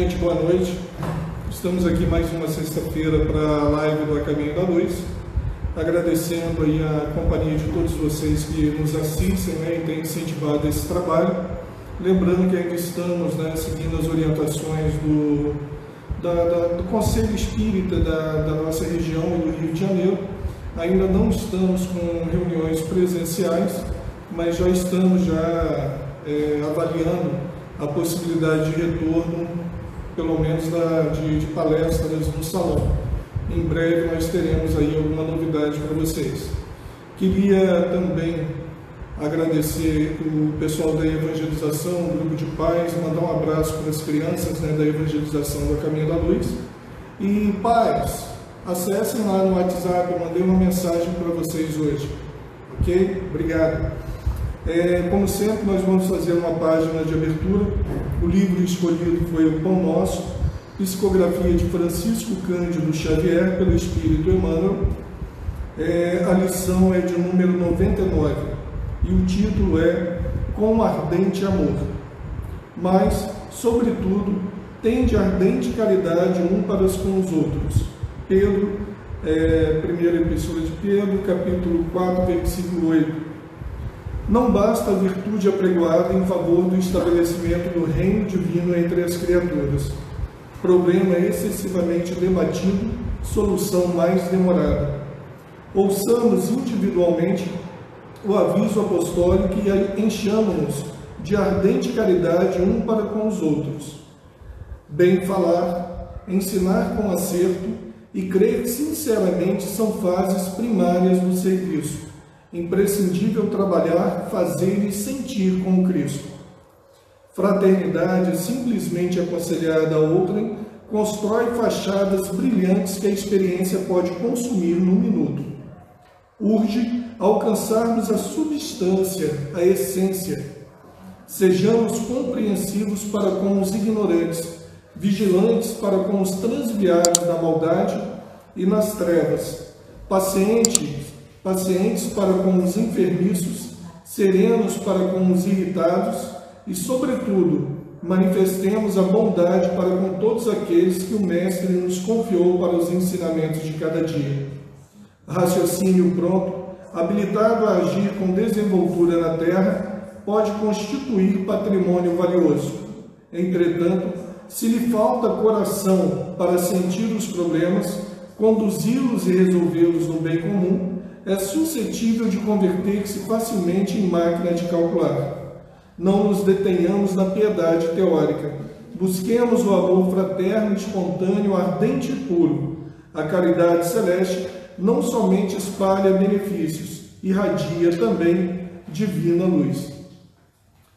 Gente, boa noite. Estamos aqui mais uma sexta-feira para a live do A Caminho da Luz. Agradecendo aí a companhia de todos vocês que nos assistem né, e têm incentivado esse trabalho. Lembrando que ainda estamos né, seguindo as orientações do, da, da, do Conselho Espírita da, da nossa região e do Rio de Janeiro. Ainda não estamos com reuniões presenciais, mas já estamos já é, avaliando a possibilidade de retorno, pelo menos da, de, de palestras no salão. Em breve nós teremos aí alguma novidade para vocês. Queria também agradecer o pessoal da evangelização, o grupo de pais, mandar um abraço para as crianças né, da evangelização do Caminho da Luz. E pais, acessem lá no WhatsApp, eu mandei uma mensagem para vocês hoje. Ok? Obrigado. É, como sempre, nós vamos fazer uma página de abertura. O livro escolhido foi O Pão Nosso, psicografia de Francisco Cândido Xavier, pelo Espírito Emmanuel. É, a lição é de número 99 e o título é Com ardente amor. Mas, sobretudo, tende ardente caridade um para os com os outros. Pedro, é, primeira epístola de Pedro, capítulo 4, versículo 8 não basta a virtude apregoada em favor do estabelecimento do reino divino entre as criaturas. Problema excessivamente debatido, solução mais demorada. Ouçamos individualmente o aviso apostólico e enchamos-nos de ardente caridade um para com os outros. Bem falar, ensinar com acerto e crer sinceramente são fases primárias do serviço imprescindível trabalhar, fazer e sentir com Cristo. Fraternidade simplesmente aconselhada a outrem constrói fachadas brilhantes que a experiência pode consumir num minuto. Urge alcançarmos a substância, a essência. Sejamos compreensivos para com os ignorantes, vigilantes para com os transviados da maldade e nas trevas, pacientes pacientes para com os enfermiços, serenos para com os irritados e, sobretudo, manifestemos a bondade para com todos aqueles que o Mestre nos confiou para os ensinamentos de cada dia. Raciocínio pronto, habilitado a agir com desenvoltura na terra, pode constituir patrimônio valioso. Entretanto, se lhe falta coração para sentir os problemas, conduzi-los e resolvê-los no bem comum, é suscetível de converter-se facilmente em máquina de calcular. Não nos detenhamos na piedade teórica. Busquemos o amor fraterno, espontâneo, ardente e puro. A caridade celeste não somente espalha benefícios, irradia também divina luz.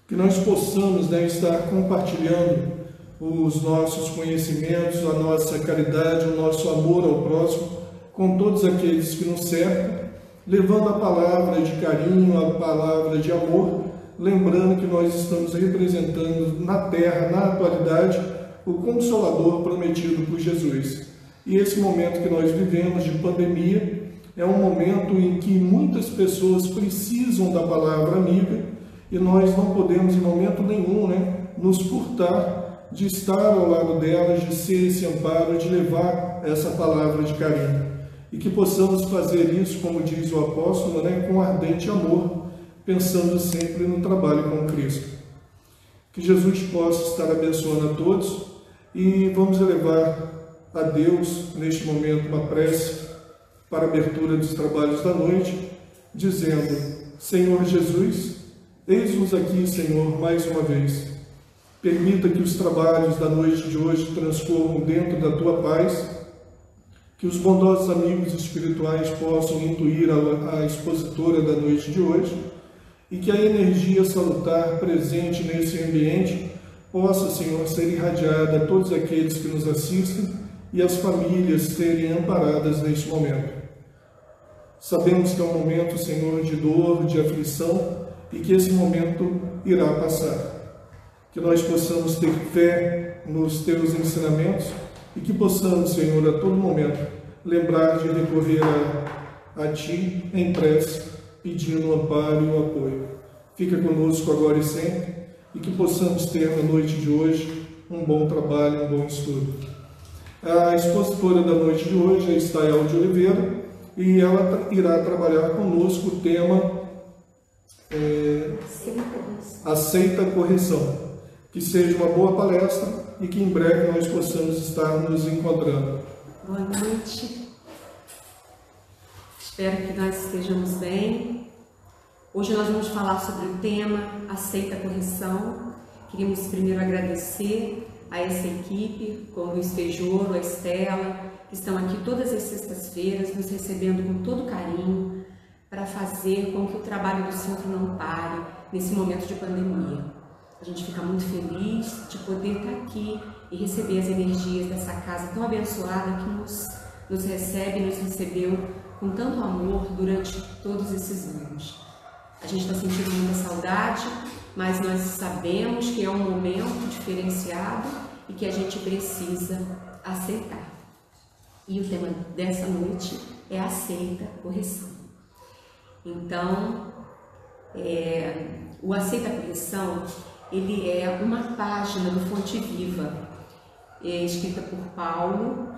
Que nós possamos né, estar compartilhando os nossos conhecimentos, a nossa caridade, o nosso amor ao próximo com todos aqueles que nos cercam levando a palavra de carinho, a palavra de amor, lembrando que nós estamos representando na terra, na atualidade, o Consolador prometido por Jesus. E esse momento que nós vivemos de pandemia é um momento em que muitas pessoas precisam da palavra amiga e nós não podemos, em momento nenhum, né, nos furtar de estar ao lado delas, de ser esse amparo, de levar essa palavra de carinho e que possamos fazer isso, como diz o apóstolo, né, com ardente amor, pensando sempre no trabalho com Cristo. Que Jesus possa estar abençoando a todos e vamos elevar a Deus neste momento uma prece para a abertura dos trabalhos da noite, dizendo: Senhor Jesus, eis-nos aqui, Senhor, mais uma vez. Permita que os trabalhos da noite de hoje transcorram dentro da tua paz que os bondosos amigos espirituais possam intuir a, a expositora da noite de hoje e que a energia salutar presente nesse ambiente possa, Senhor, ser irradiada a todos aqueles que nos assistem e as famílias serem amparadas neste momento. Sabemos que é um momento, Senhor, de dor, de aflição e que esse momento irá passar. Que nós possamos ter fé nos teus ensinamentos e que possamos, Senhor, a todo momento lembrar de recorrer a, a Ti em prece, pedindo o amparo e o apoio. Fica conosco agora e sempre e que possamos ter na noite de hoje um bom trabalho, um bom estudo. A expositora da noite de hoje é Estael de Oliveira e ela irá trabalhar conosco o tema é, Aceita Correção. Que seja uma boa palestra e que em breve nós possamos estar nos encontrando. Boa noite. Espero que nós estejamos bem. Hoje nós vamos falar sobre o tema Aceita Correção. Queríamos primeiro agradecer a essa equipe, com o Luiz Feijoro, a Estela, que estão aqui todas as sextas-feiras nos recebendo com todo carinho para fazer com que o trabalho do centro não pare nesse momento de pandemia. A gente fica muito feliz de poder estar aqui e receber as energias dessa casa tão abençoada que nos, nos recebe, nos recebeu com tanto amor durante todos esses anos. A gente está sentindo muita saudade, mas nós sabemos que é um momento diferenciado e que a gente precisa aceitar. E o tema dessa noite é aceita correção. Então, é, o aceita correção ele é uma página do Fonte Viva, é, escrita por Paulo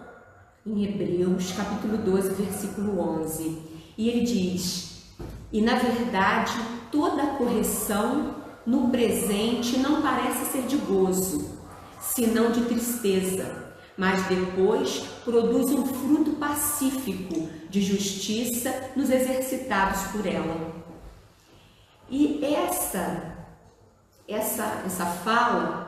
em Hebreus, capítulo 12, versículo 11. E ele diz: E na verdade, toda correção no presente não parece ser de gozo, senão de tristeza mas depois produz um fruto pacífico de justiça nos exercitados por ela. E essa essa essa fala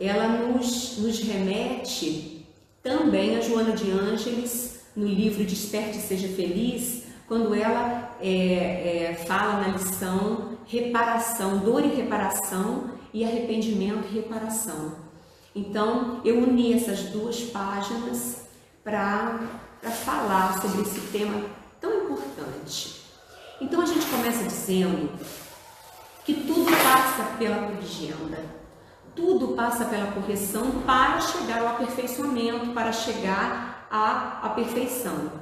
ela nos, nos remete também a Joana de Ângeles no livro Desperte e Seja Feliz, quando ela é, é, fala na lição reparação, dor e reparação e arrependimento e reparação. Então, eu uni essas duas páginas para falar sobre esse tema tão importante. Então, a gente começa dizendo que tudo passa pela corrigenda, tudo passa pela correção para chegar ao aperfeiçoamento, para chegar à, à perfeição.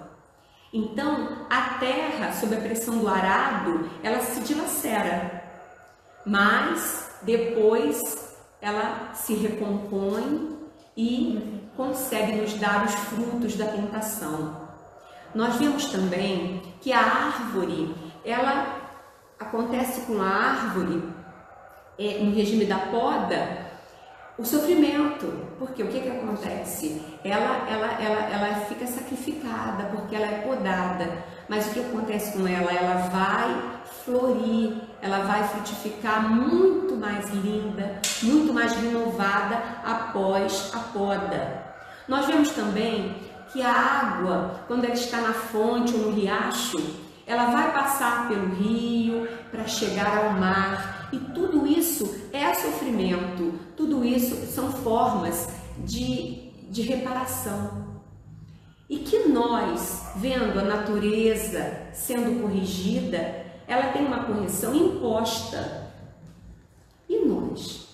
Então, a terra, sob a pressão do arado, ela se dilacera, mas depois ela se recompõe e consegue nos dar os frutos da plantação. Nós vemos também que a árvore, ela acontece com a árvore é, no regime da poda, o sofrimento, porque o que, que acontece? Ela, ela, ela, ela fica sacrificada porque ela é podada, mas o que acontece com ela? Ela vai florir, ela vai frutificar muito mais linda, muito mais renovada após a poda. Nós vemos também que a água, quando ela está na fonte ou no riacho, ela vai passar pelo rio para chegar ao mar e tudo isso é sofrimento, tudo isso são formas de, de reparação. E que nós, vendo a natureza sendo corrigida, ela tem uma correção imposta. E nós?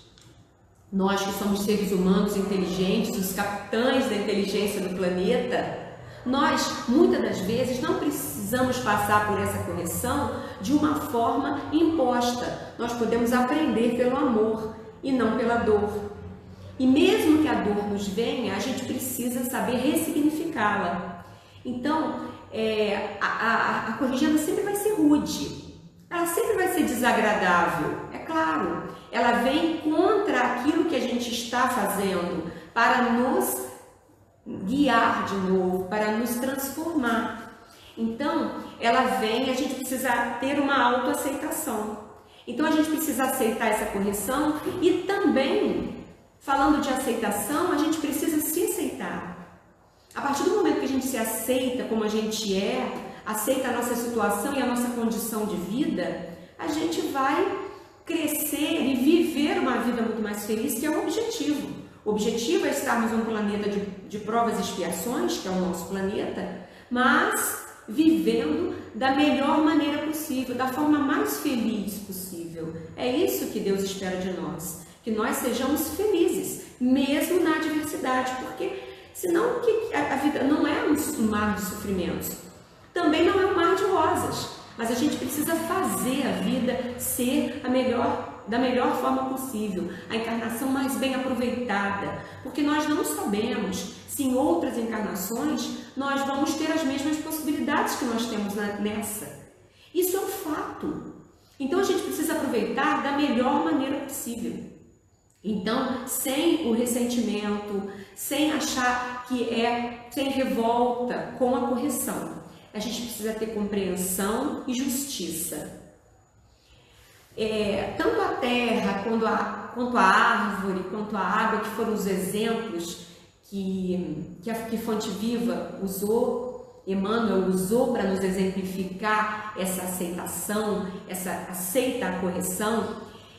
Nós que somos seres humanos inteligentes, os capitães da inteligência do planeta, nós muitas das vezes não precisamos passar por essa correção de uma forma imposta. Nós podemos aprender pelo amor e não pela dor. E mesmo que a dor nos venha, a gente precisa saber ressignificá-la. Então, é, a, a, a corrigenda sempre vai ser rude, ela sempre vai ser desagradável, é claro. Ela vem contra aquilo que a gente está fazendo para nos guiar de novo, para nos transformar. Então, ela vem, a gente precisa ter uma autoaceitação. Então, a gente precisa aceitar essa correção e também, falando de aceitação, a gente precisa se aceitar. A partir do momento que a gente se aceita como a gente é, aceita a nossa situação e a nossa condição de vida, a gente vai crescer e viver uma vida muito mais feliz, que é o objetivo. O objetivo é estarmos num planeta de, de provas e expiações, que é o nosso planeta, mas vivendo da melhor maneira possível, da forma mais feliz possível. É isso que Deus espera de nós, que nós sejamos felizes, mesmo na adversidade, porque Senão, que a vida não é um mar de sofrimentos. Também não é um mar de rosas. Mas a gente precisa fazer a vida ser a melhor da melhor forma possível, a encarnação mais bem aproveitada, porque nós não sabemos se em outras encarnações nós vamos ter as mesmas possibilidades que nós temos nessa. Isso é um fato. Então a gente precisa aproveitar da melhor maneira possível. Então, sem o ressentimento, sem achar que é, sem revolta com a correção. A gente precisa ter compreensão e justiça. É, tanto a terra quanto a, quanto a árvore, quanto a água, que foram os exemplos que, que a que Fonte Viva usou, Emmanuel usou para nos exemplificar essa aceitação, essa aceita a correção,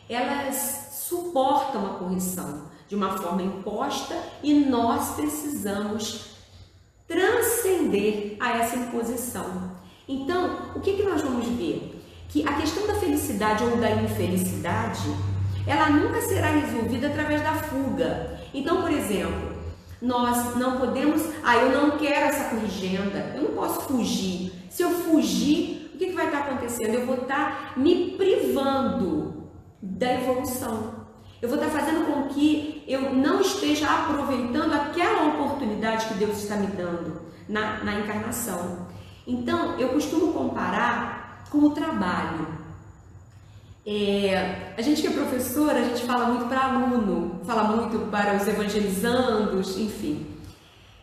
elas suportam a correção de uma forma imposta e nós precisamos transcender a essa imposição. Então, o que, que nós vamos ver? Que a questão da felicidade ou da infelicidade, ela nunca será resolvida através da fuga. Então, por exemplo, nós não podemos, ah, eu não quero essa corrigenda, eu não posso fugir. Se eu fugir, o que, que vai estar acontecendo? Eu vou estar me privando da evolução. Eu vou estar fazendo com que eu não esteja aproveitando aquela oportunidade que Deus está me dando na, na encarnação. Então, eu costumo comparar com o trabalho. É, a gente que é professora, a gente fala muito para aluno, fala muito para os evangelizandos, enfim.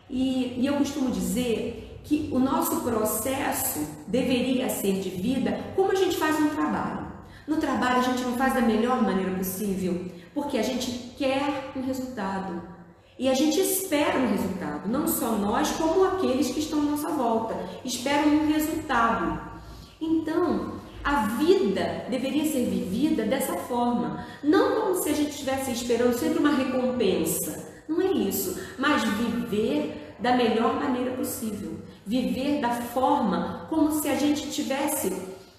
E, e eu costumo dizer que o nosso processo deveria ser de vida como a gente faz no trabalho. No trabalho a gente não faz da melhor maneira possível, porque a gente quer um resultado. E a gente espera um resultado, não só nós, como aqueles que estão à nossa volta, esperam um resultado. Então, a vida deveria ser vivida dessa forma, não como se a gente estivesse esperando sempre uma recompensa. Não é isso, mas viver da melhor maneira possível, viver da forma como se a gente tivesse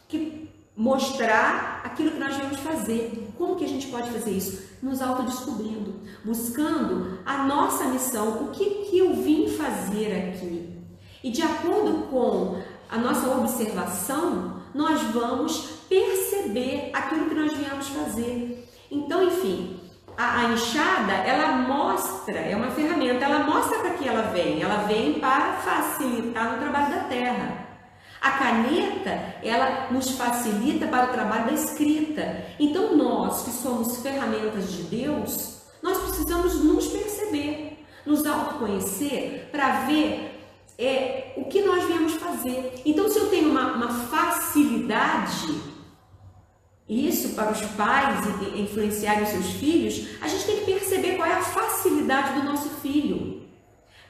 que mostrar aquilo que nós vamos fazer. Como que a gente pode fazer isso? Nos autodescobrindo, buscando a nossa missão, o que, que eu vim fazer aqui. E de acordo com a nossa observação, nós vamos perceber aquilo que nós viemos fazer. Então, enfim, a, a enxada, ela mostra, é uma ferramenta, ela mostra para que ela vem. Ela vem para facilitar o trabalho da terra. A caneta, ela nos facilita para o trabalho da escrita. Então, nós que somos ferramentas de Deus, nós precisamos nos perceber, nos autoconhecer para ver é, o que nós viemos fazer. Então, se eu tenho uma, uma facilidade, isso para os pais influenciarem os seus filhos, a gente tem que perceber qual é a facilidade do nosso filho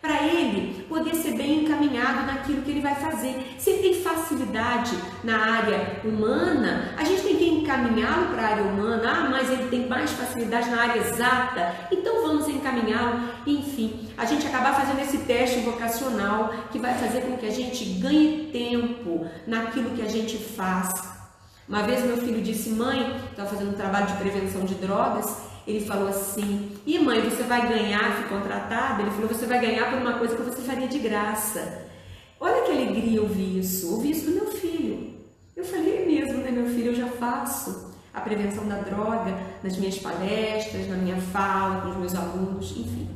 para ele poder ser bem encaminhado naquilo que ele vai fazer. Se ele tem facilidade na área humana, a gente tem que encaminhá-lo para a área humana. Ah, mas ele tem mais facilidade na área exata, então vamos encaminhá-lo. Enfim, a gente acabar fazendo esse teste vocacional que vai fazer com que a gente ganhe tempo naquilo que a gente faz. Uma vez meu filho disse, mãe, estava fazendo um trabalho de prevenção de drogas, ele falou assim: E mãe, você vai ganhar, fui contratada? Ele falou: Você vai ganhar por uma coisa que você faria de graça. Olha que alegria ouvir isso, ouvir isso do meu filho. Eu falei: É mesmo, né, meu filho? Eu já faço a prevenção da droga nas minhas palestras, na minha fala, com os meus alunos, enfim.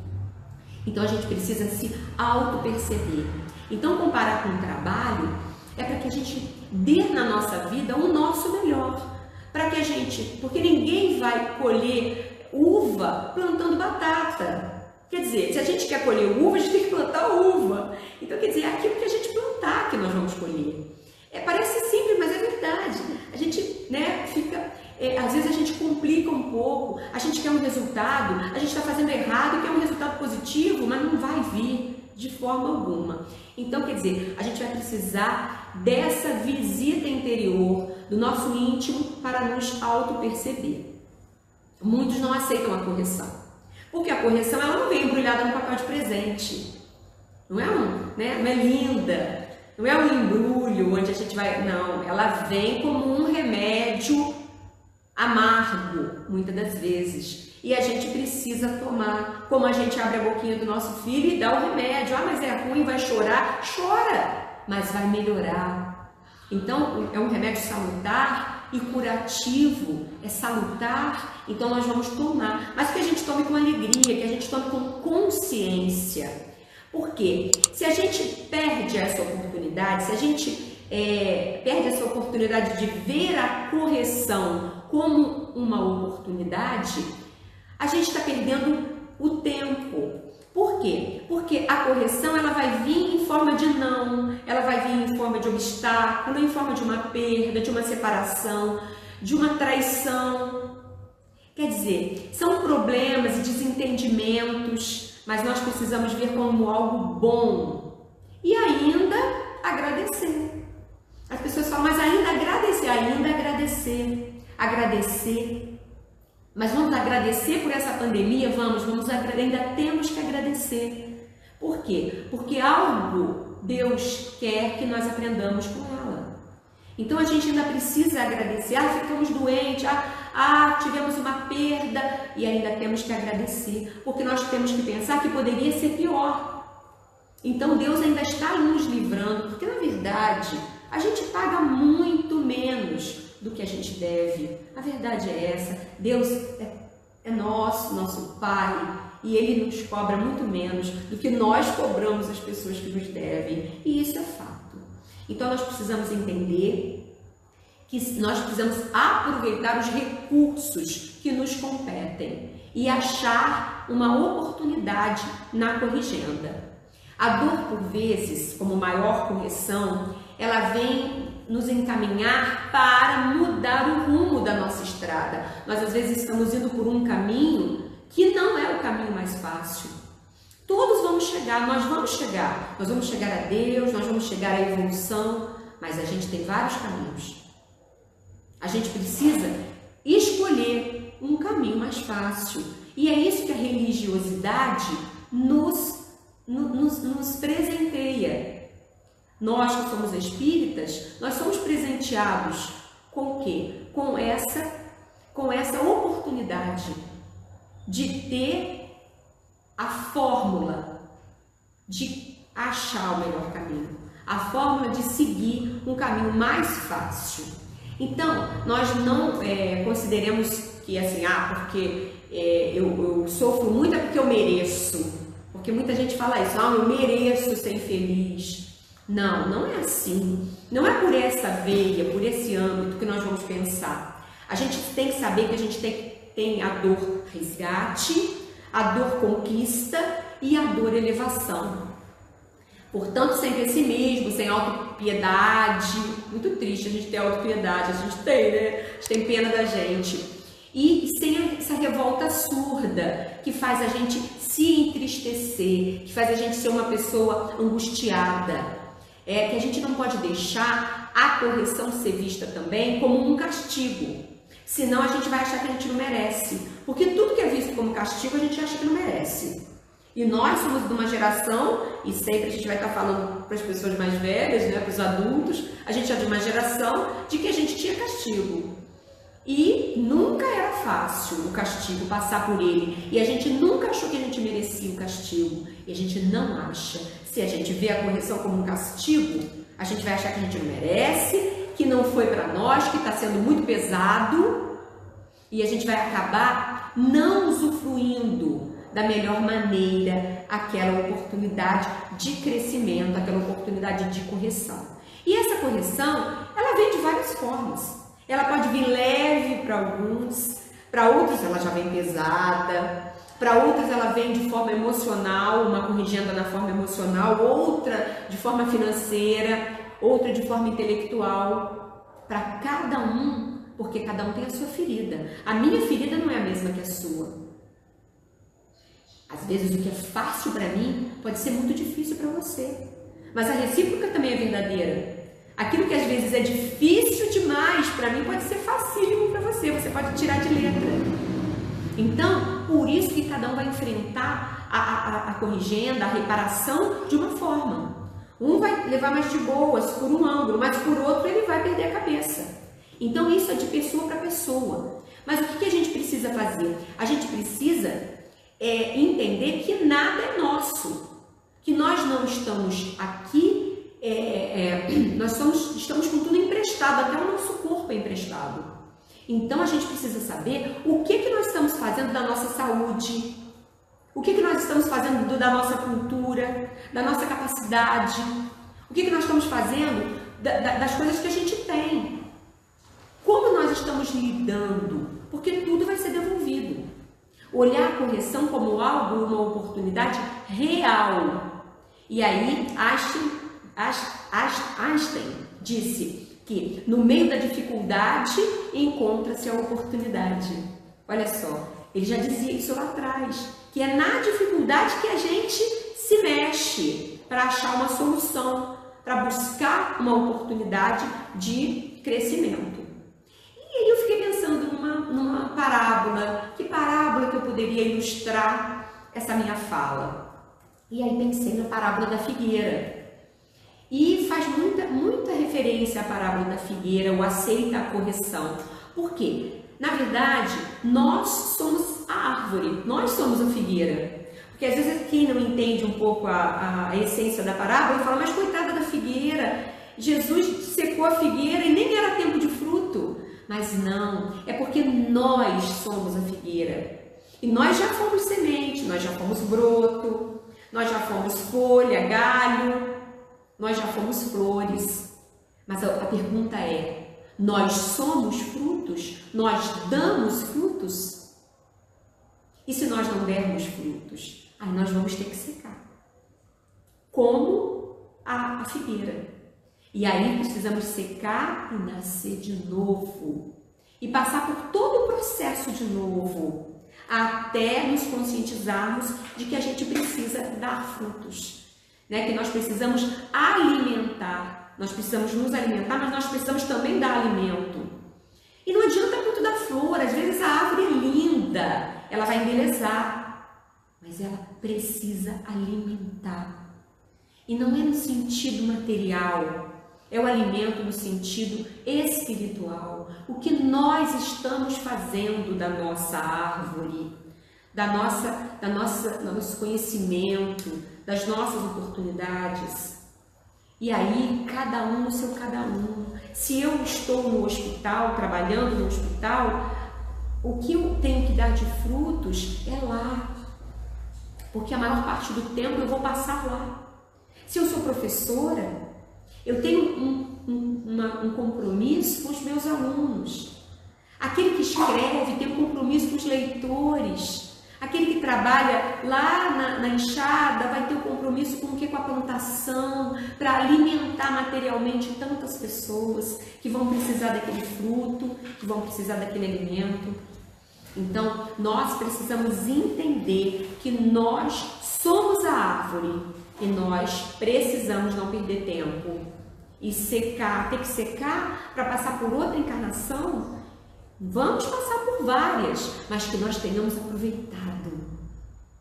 Então a gente precisa se auto-perceber. Então, comparar com o trabalho é para que a gente dê na nossa vida o nosso melhor. Para que a gente, porque ninguém vai colher uva plantando batata. Quer dizer, se a gente quer colher uva, a gente tem que plantar uva. Então, quer dizer, é aquilo que a gente plantar que nós vamos colher. É, parece simples, mas é verdade. A gente né, fica. É, às vezes a gente complica um pouco, a gente quer um resultado, a gente está fazendo errado, quer um resultado positivo, mas não vai vir de forma alguma. Então, quer dizer, a gente vai precisar dessa visita interior do nosso íntimo para nos auto-perceber. Muitos não aceitam a correção. Porque a correção ela não vem embrulhada no papel de presente. Não é um, né? Não é linda. Não é um embrulho onde a gente vai, não, ela vem como um remédio amargo, muitas das vezes. E a gente precisa tomar, como a gente abre a boquinha do nosso filho e dá o remédio. Ah, mas é ruim, vai chorar. Chora, mas vai melhorar. Então, é um remédio salutar e curativo, é salutar, então nós vamos tomar. Mas que a gente tome com alegria, que a gente tome com consciência. Por quê? Se a gente perde essa oportunidade, se a gente é, perde essa oportunidade de ver a correção como uma oportunidade, a gente está perdendo o tempo. Por quê? Porque a correção ela vai vir em forma de não, ela vai vir em forma de obstáculo, em forma de uma perda, de uma separação, de uma traição. Quer dizer, são problemas e desentendimentos, mas nós precisamos ver como algo bom e ainda agradecer. As pessoas falam, mas ainda agradecer, ainda agradecer, agradecer mas vamos agradecer por essa pandemia? Vamos, vamos ainda temos que agradecer. Por quê? Porque algo Deus quer que nós aprendamos com ela. Então a gente ainda precisa agradecer. Ah, ficamos doentes, ah, ah, tivemos uma perda e ainda temos que agradecer, porque nós temos que pensar que poderia ser pior. Então Deus ainda está nos livrando, porque na verdade a gente paga muito menos do que a gente deve. A verdade é essa: Deus é, é nosso, nosso Pai, e Ele nos cobra muito menos do que nós cobramos as pessoas que nos devem. E isso é fato. Então nós precisamos entender que nós precisamos aproveitar os recursos que nos competem e achar uma oportunidade na corrigenda. A dor, por vezes, como maior correção, ela vem nos encaminhar para mudar o rumo da nossa estrada. Nós às vezes estamos indo por um caminho que não é o caminho mais fácil. Todos vamos chegar, nós vamos chegar. Nós vamos chegar a Deus, nós vamos chegar à evolução, mas a gente tem vários caminhos. A gente precisa escolher um caminho mais fácil. E é isso que a religiosidade nos, nos, nos presenteia. Nós que somos espíritas, nós somos presenteados com o quê? Com essa, com essa oportunidade de ter a fórmula de achar o melhor caminho, a fórmula de seguir um caminho mais fácil. Então, nós não é, consideremos que assim, ah, porque é, eu, eu sofro muito é porque eu mereço. Porque muita gente fala isso, ah, eu mereço ser infeliz. Não, não é assim. Não é por essa veia, por esse âmbito que nós vamos pensar. A gente tem que saber que a gente tem, tem a dor resgate, a dor conquista e a dor elevação. Portanto, sem pessimismo, sem autopiedade. Muito triste a gente ter autopiedade, a gente tem, né? A gente tem pena da gente. E sem essa revolta surda que faz a gente se entristecer, que faz a gente ser uma pessoa angustiada é que a gente não pode deixar a correção ser vista também como um castigo. Senão a gente vai achar que a gente não merece. Porque tudo que é visto como castigo a gente acha que não merece. E nós somos de uma geração, e sempre a gente vai estar falando para as pessoas mais velhas, né, para os adultos, a gente é de uma geração de que a gente tinha castigo. E nunca era fácil o castigo, passar por ele. E a gente nunca achou que a gente merecia o castigo. E a gente não acha. Se a gente vê a correção como um castigo, a gente vai achar que a gente não merece, que não foi para nós, que está sendo muito pesado. E a gente vai acabar não usufruindo da melhor maneira aquela oportunidade de crescimento, aquela oportunidade de correção. E essa correção, ela vem de várias formas. Ela pode vir leve para alguns, para outros ela já vem pesada, para outros ela vem de forma emocional, uma corrigenda na forma emocional, outra de forma financeira, outra de forma intelectual. Para cada um, porque cada um tem a sua ferida. A minha ferida não é a mesma que a sua. Às vezes o que é fácil para mim pode ser muito difícil para você. Mas a recíproca também é verdadeira. Aquilo que às vezes é difícil demais para mim pode ser facílimo para você, você pode tirar de letra. Então, por isso que cada um vai enfrentar a, a, a corrigenda, a reparação de uma forma. Um vai levar mais de boas por um ângulo, mas por outro ele vai perder a cabeça. Então, isso é de pessoa para pessoa. Mas o que, a gente precisa fazer? A gente precisa é, entender que nada é nosso, que nós não estamos aqui é, é, nós somos, estamos com tudo emprestado, até o nosso corpo é emprestado. Então a gente precisa saber o que, que nós estamos fazendo da nossa saúde, o que, que nós estamos fazendo da nossa cultura, da nossa capacidade, o que, que nós estamos fazendo da, da, das coisas que a gente tem. Como nós estamos lidando? Porque tudo vai ser devolvido. Olhar a correção como algo, uma oportunidade real. E aí, Einstein, Einstein disse que no meio da dificuldade encontra-se a oportunidade. Olha só, ele já dizia isso lá atrás, que é na dificuldade que a gente se mexe para achar uma solução, para buscar uma oportunidade de crescimento. E aí eu fiquei pensando numa, numa parábola, que parábola que eu poderia ilustrar essa minha fala? E aí pensei na parábola da figueira. E faz muita, muita referência à parábola da figueira, o aceita a correção. Por quê? Na verdade, nós somos a árvore, nós somos a figueira. Porque às vezes quem não entende um pouco a, a essência da parábola fala, mas coitada da figueira, Jesus secou a figueira e nem era tempo de fruto. Mas não, é porque nós somos a figueira. E nós já fomos semente, nós já fomos broto, nós já fomos folha, galho, nós já fomos flores. Mas a, a pergunta é: nós somos frutos? Nós damos frutos? E se nós não dermos frutos? Aí nós vamos ter que secar. Como a, a figueira. E aí precisamos secar e nascer de novo. E passar por todo o processo de novo. Até nos conscientizarmos de que a gente precisa dar frutos. Né? Que nós precisamos alimentar. Nós precisamos nos alimentar, mas nós precisamos também dar alimento. E não adianta muito dar flor. Às vezes a árvore é linda, ela vai embelezar mas ela precisa alimentar. E não é no sentido material, é o alimento no sentido espiritual. O que nós estamos fazendo da nossa árvore, da nossa, da nossa, do nosso conhecimento, das nossas oportunidades. E aí, cada um no seu cada um. Se eu estou no hospital, trabalhando no hospital, o que eu tenho que dar de frutos é lá, porque a maior parte do tempo eu vou passar lá. Se eu sou professora, eu tenho um, um, uma, um compromisso com os meus alunos. Aquele que escreve tem um compromisso com os leitores. Aquele que trabalha lá na, na enxada vai ter um compromisso com o que? Com a plantação, para alimentar materialmente tantas pessoas que vão precisar daquele fruto, que vão precisar daquele alimento. Então, nós precisamos entender que nós somos a árvore e nós precisamos não perder tempo e secar, ter que secar para passar por outra encarnação. Vamos passar por várias, mas que nós tenhamos aproveitado,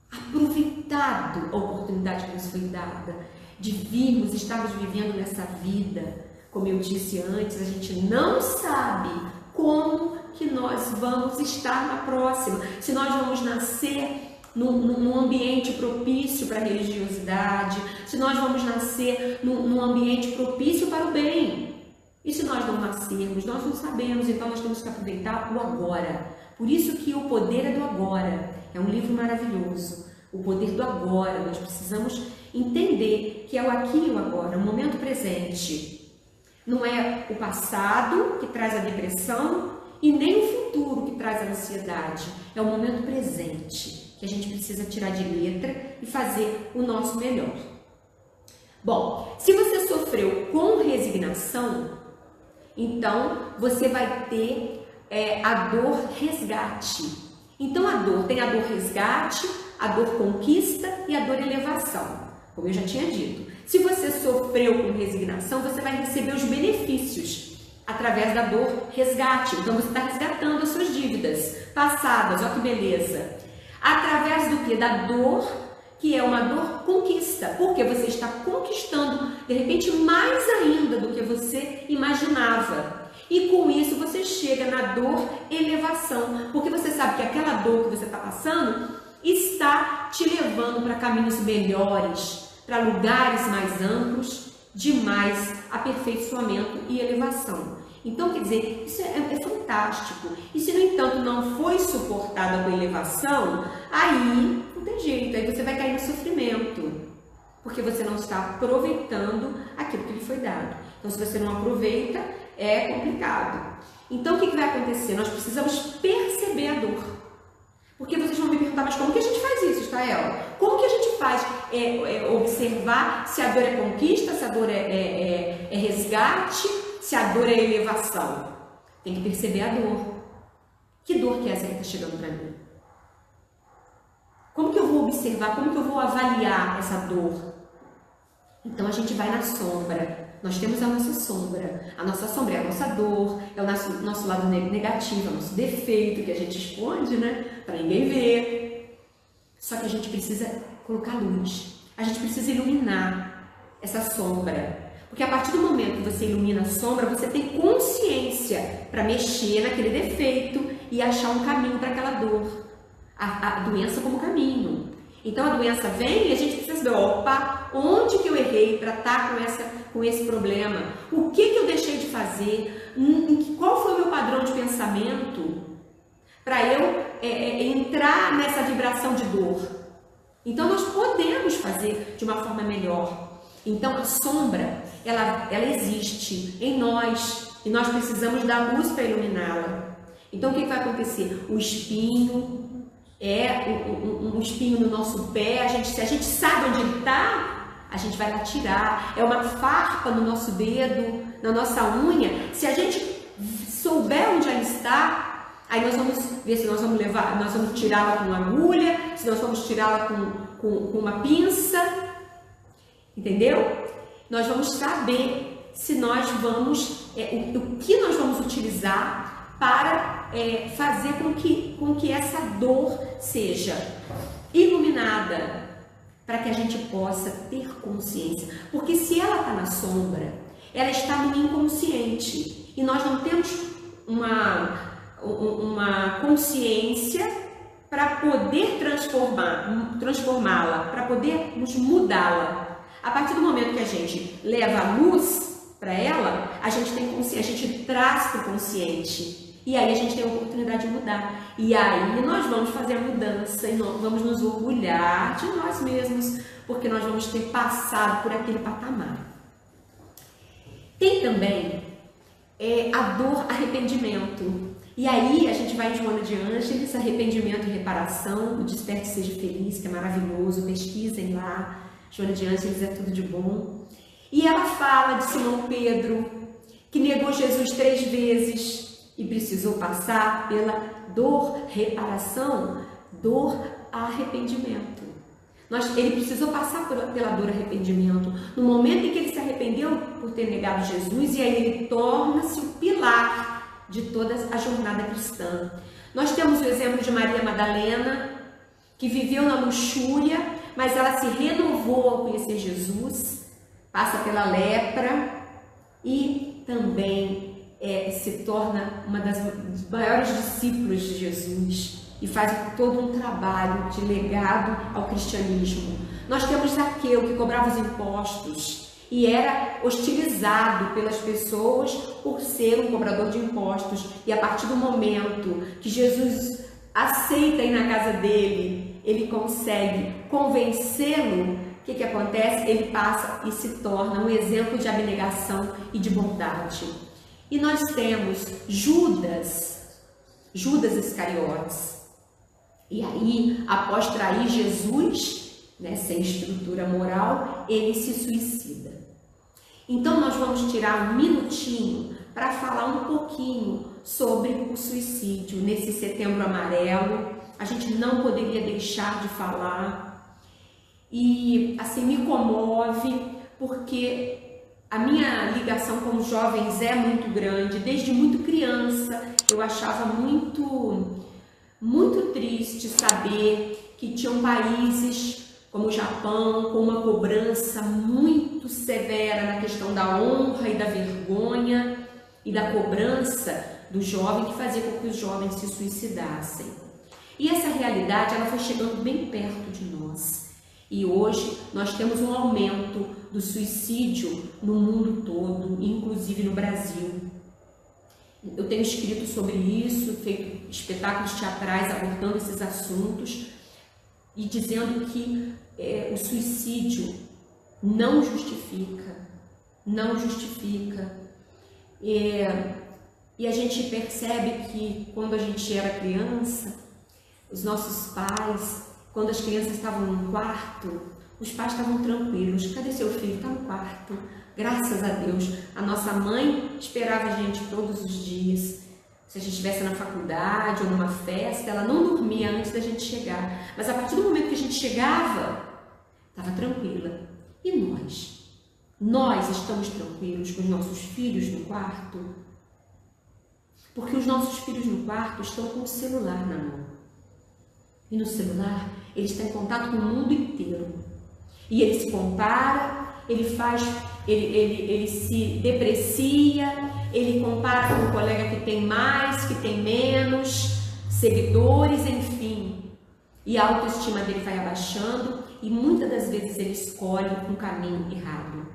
aproveitado a oportunidade que nos foi dada de virmos, estarmos vivendo nessa vida. Como eu disse antes, a gente não sabe como que nós vamos estar na próxima, se nós vamos nascer num, ambiente propício para a religiosidade, se nós vamos nascer num, num ambiente propício para o bem. E se nós não nascermos, nós não sabemos, então nós temos que aproveitar o agora. Por isso que o poder é do agora. É um livro maravilhoso. O poder do agora. Nós precisamos entender que é o aqui e o agora, o momento presente. Não é o passado que traz a depressão, e nem o futuro que traz a ansiedade. É o momento presente que a gente precisa tirar de letra e fazer o nosso melhor. Bom, se você sofreu com resignação, então você vai ter é, a dor resgate. Então a dor tem a dor resgate, a dor conquista e a dor elevação, como eu já tinha dito. Se você sofreu com resignação, você vai receber os benefícios através da dor resgate. Então você está resgatando as suas dívidas passadas, olha que beleza. Através do que? Da dor, que é uma dor conquista, porque você está conquistando de repente mais ainda do que você imaginava. E com isso você chega na dor elevação, porque você sabe que aquela dor que você está passando está te levando para caminhos melhores, para lugares mais amplos de mais aperfeiçoamento e elevação. Então, quer dizer, isso é, é, fantástico. E se, no entanto, não foi suportada com elevação, aí tem jeito, aí você vai cair no sofrimento. Porque você não está aproveitando aquilo que lhe foi dado. Então, se você não aproveita, é complicado. Então, o que, vai acontecer? Nós precisamos perceber a dor. Porque vocês vão me perguntar, mas como que a gente faz isso, Estael? Como que a gente faz é, é, observar se a dor é conquista, se a dor é, é, é, é resgate, se a dor é elevação? Tem que perceber a dor. Que dor que é essa que está chegando para mim? Como que eu vou observar, como que eu vou avaliar essa dor? Então a gente vai na sombra. Nós temos a nossa sombra. A nossa sombra é a nossa dor, é o nosso, nosso lado negativo, é o nosso defeito que a gente esconde, né? Para ninguém ver. Só que a gente precisa colocar luz. A gente precisa iluminar essa sombra. Porque a partir do momento que você ilumina a sombra, você tem consciência para mexer naquele defeito e achar um caminho para aquela dor. A, a doença como caminho. Então a doença vem e a gente precisa saber, opa, onde que eu errei para estar tá com, essa, com esse problema? O que, que eu deixei de fazer? Qual foi o meu padrão de pensamento para eu é, é, entrar nessa vibração de dor? Então nós podemos fazer de uma forma melhor. Então a sombra, ela, ela existe em nós e nós precisamos da luz para iluminá-la. Então o que vai acontecer? O espinho, é um, um, um, espinho no nosso pé, a gente, se a gente sabe onde ele está, a gente vai lá tirar. É uma farpa no nosso dedo, na nossa unha. Se a gente souber onde ela está, aí nós vamos ver se nós vamos levar, nós vamos tirá-la com uma agulha, se nós vamos tirá-la com, com, com uma pinça, entendeu? Nós vamos saber se nós vamos, é, o, o que nós vamos utilizar para é, fazer com que, com que essa dor seja iluminada para que a gente possa ter consciência. Porque se ela está na sombra, ela está no inconsciente e nós não temos uma, uma consciência para poder transformar, transformá-la, para podermos mudá-la. A partir do momento que a gente leva a luz para ela, a gente tem consciência, a gente traz para o consciente e aí a gente tem a oportunidade de mudar. E aí nós vamos fazer a mudança e vamos nos orgulhar de nós mesmos, porque nós vamos ter passado por aquele patamar. Tem também é, a dor arrependimento. E aí a gente vai em Joana de Ângeles, arrependimento e reparação, o Desperte Seja Feliz, que é maravilhoso, pesquisem lá. Joana de Ângeles é tudo de bom. E ela fala de Simão Pedro, que negou Jesus três vezes, e precisou passar pela dor, reparação, dor, arrependimento. Nós, ele precisou passar por, pela dor, arrependimento. No momento em que ele se arrependeu por ter negado Jesus, e aí ele torna-se o pilar de toda a jornada cristã. Nós temos o exemplo de Maria Madalena, que viveu na luxúria, mas ela se renovou ao conhecer Jesus, passa pela lepra e também é, se torna uma das maiores discípulos de Jesus e faz todo um trabalho de legado ao cristianismo. Nós temos Zaqueu, que cobrava os impostos e era hostilizado pelas pessoas por ser um cobrador de impostos. E a partir do momento que Jesus aceita ir na casa dele, ele consegue convencê-lo. O que, que acontece? Ele passa e se torna um exemplo de abnegação e de bondade. E nós temos Judas, Judas Iscariotes. E aí, após trair Jesus, né, sem estrutura moral, ele se suicida. Então, nós vamos tirar um minutinho para falar um pouquinho sobre o suicídio nesse setembro amarelo. A gente não poderia deixar de falar. E assim me comove porque a minha ligação com os jovens é muito grande. Desde muito criança, eu achava muito, muito triste saber que tinham países como o Japão com uma cobrança muito severa na questão da honra e da vergonha e da cobrança do jovem que fazia com que os jovens se suicidassem. E essa realidade ela foi chegando bem perto de nós. E hoje nós temos um aumento do suicídio no mundo todo, inclusive no Brasil. Eu tenho escrito sobre isso, feito espetáculos teatrais abordando esses assuntos e dizendo que é, o suicídio não justifica, não justifica. É, e a gente percebe que quando a gente era criança, os nossos pais, quando as crianças estavam no quarto, os pais estavam tranquilos. Cadê seu filho? Está no quarto. Graças a Deus. A nossa mãe esperava a gente todos os dias. Se a gente estivesse na faculdade ou numa festa, ela não dormia antes da gente chegar. Mas a partir do momento que a gente chegava, estava tranquila. E nós? Nós estamos tranquilos com os nossos filhos no quarto? Porque os nossos filhos no quarto estão com o celular na mão. E no celular, ele está em contato com o mundo inteiro. E ele se compara, ele faz, ele, ele, ele se deprecia, ele compara com o colega que tem mais, que tem menos, seguidores, enfim. E a autoestima dele vai abaixando e muitas das vezes ele escolhe um caminho errado.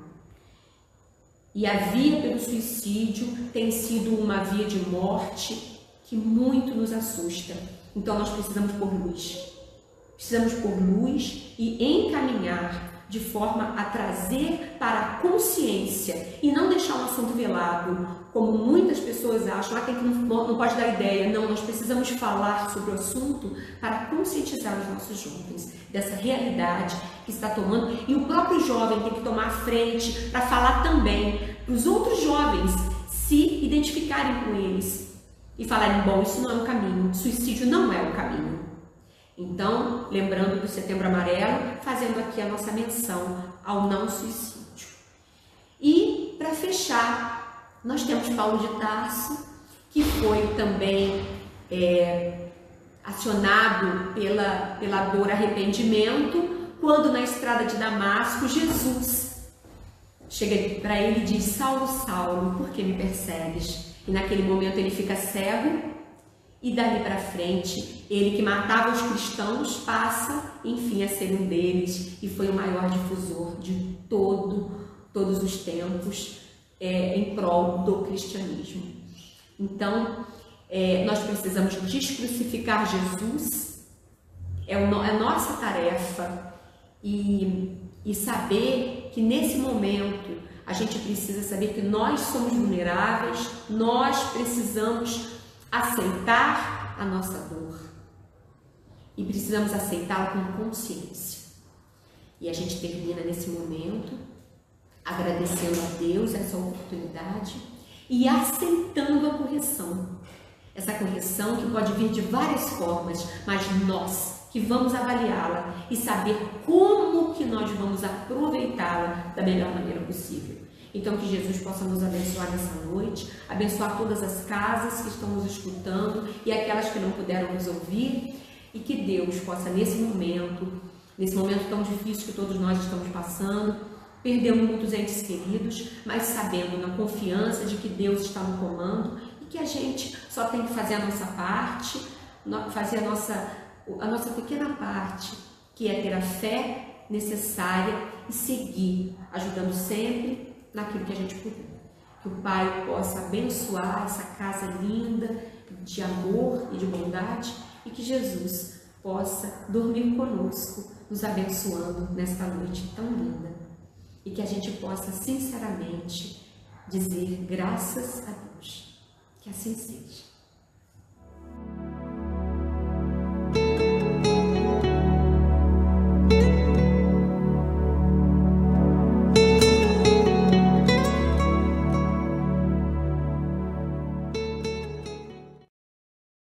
E a via pelo suicídio tem sido uma via de morte que muito nos assusta. Então nós precisamos pôr luz. Precisamos pôr luz e encaminhar de forma a trazer para a consciência e não deixar um assunto velado, como muitas pessoas acham, ah, tem que não, não pode dar ideia. Não, nós precisamos falar sobre o assunto para conscientizar os nossos jovens dessa realidade que está tomando e o próprio jovem tem que tomar a frente para falar também para os outros jovens se identificarem com eles e falarem: bom, isso não é o caminho, suicídio não é o caminho. Então, lembrando do Setembro Amarelo, fazendo aqui a nossa menção ao não suicídio. E, para fechar, nós temos Paulo de Tarso, que foi também é, acionado pela, pela dor arrependimento, quando na estrada de Damasco, Jesus chega para ele e diz: Saulo, Saulo, por que me persegues? E naquele momento ele fica cego e dali para frente, ele que matava os cristãos passa, enfim, a ser um deles e foi o maior difusor de todo, todos os tempos é, em prol do cristianismo. Então, é, nós precisamos descrucificar Jesus, é, o, é a nossa tarefa, e, e saber que nesse momento a gente precisa saber que nós somos vulneráveis, nós precisamos aceitar a nossa dor e precisamos aceitá-la com consciência. E a gente termina nesse momento agradecendo a Deus essa oportunidade e aceitando a correção. Essa correção que pode vir de várias formas, mas nós que vamos avaliá-la e saber como que nós vamos aproveitá-la da melhor maneira possível. Então, que Jesus possa nos abençoar nessa noite, abençoar todas as casas que estão nos escutando e aquelas que não puderam nos ouvir, e que Deus possa, nesse momento, nesse momento tão difícil que todos nós estamos passando, perdemos muitos entes queridos, mas sabendo, na confiança de que Deus está no comando e que a gente só tem que fazer a nossa parte, fazer a nossa, a nossa pequena parte, que é ter a fé necessária e seguir, ajudando sempre naquilo que a gente puder. Que o Pai possa abençoar essa casa linda de amor e de bondade e que Jesus possa dormir conosco, nos abençoando nesta noite tão linda. E que a gente possa sinceramente dizer graças a Deus. Que assim seja.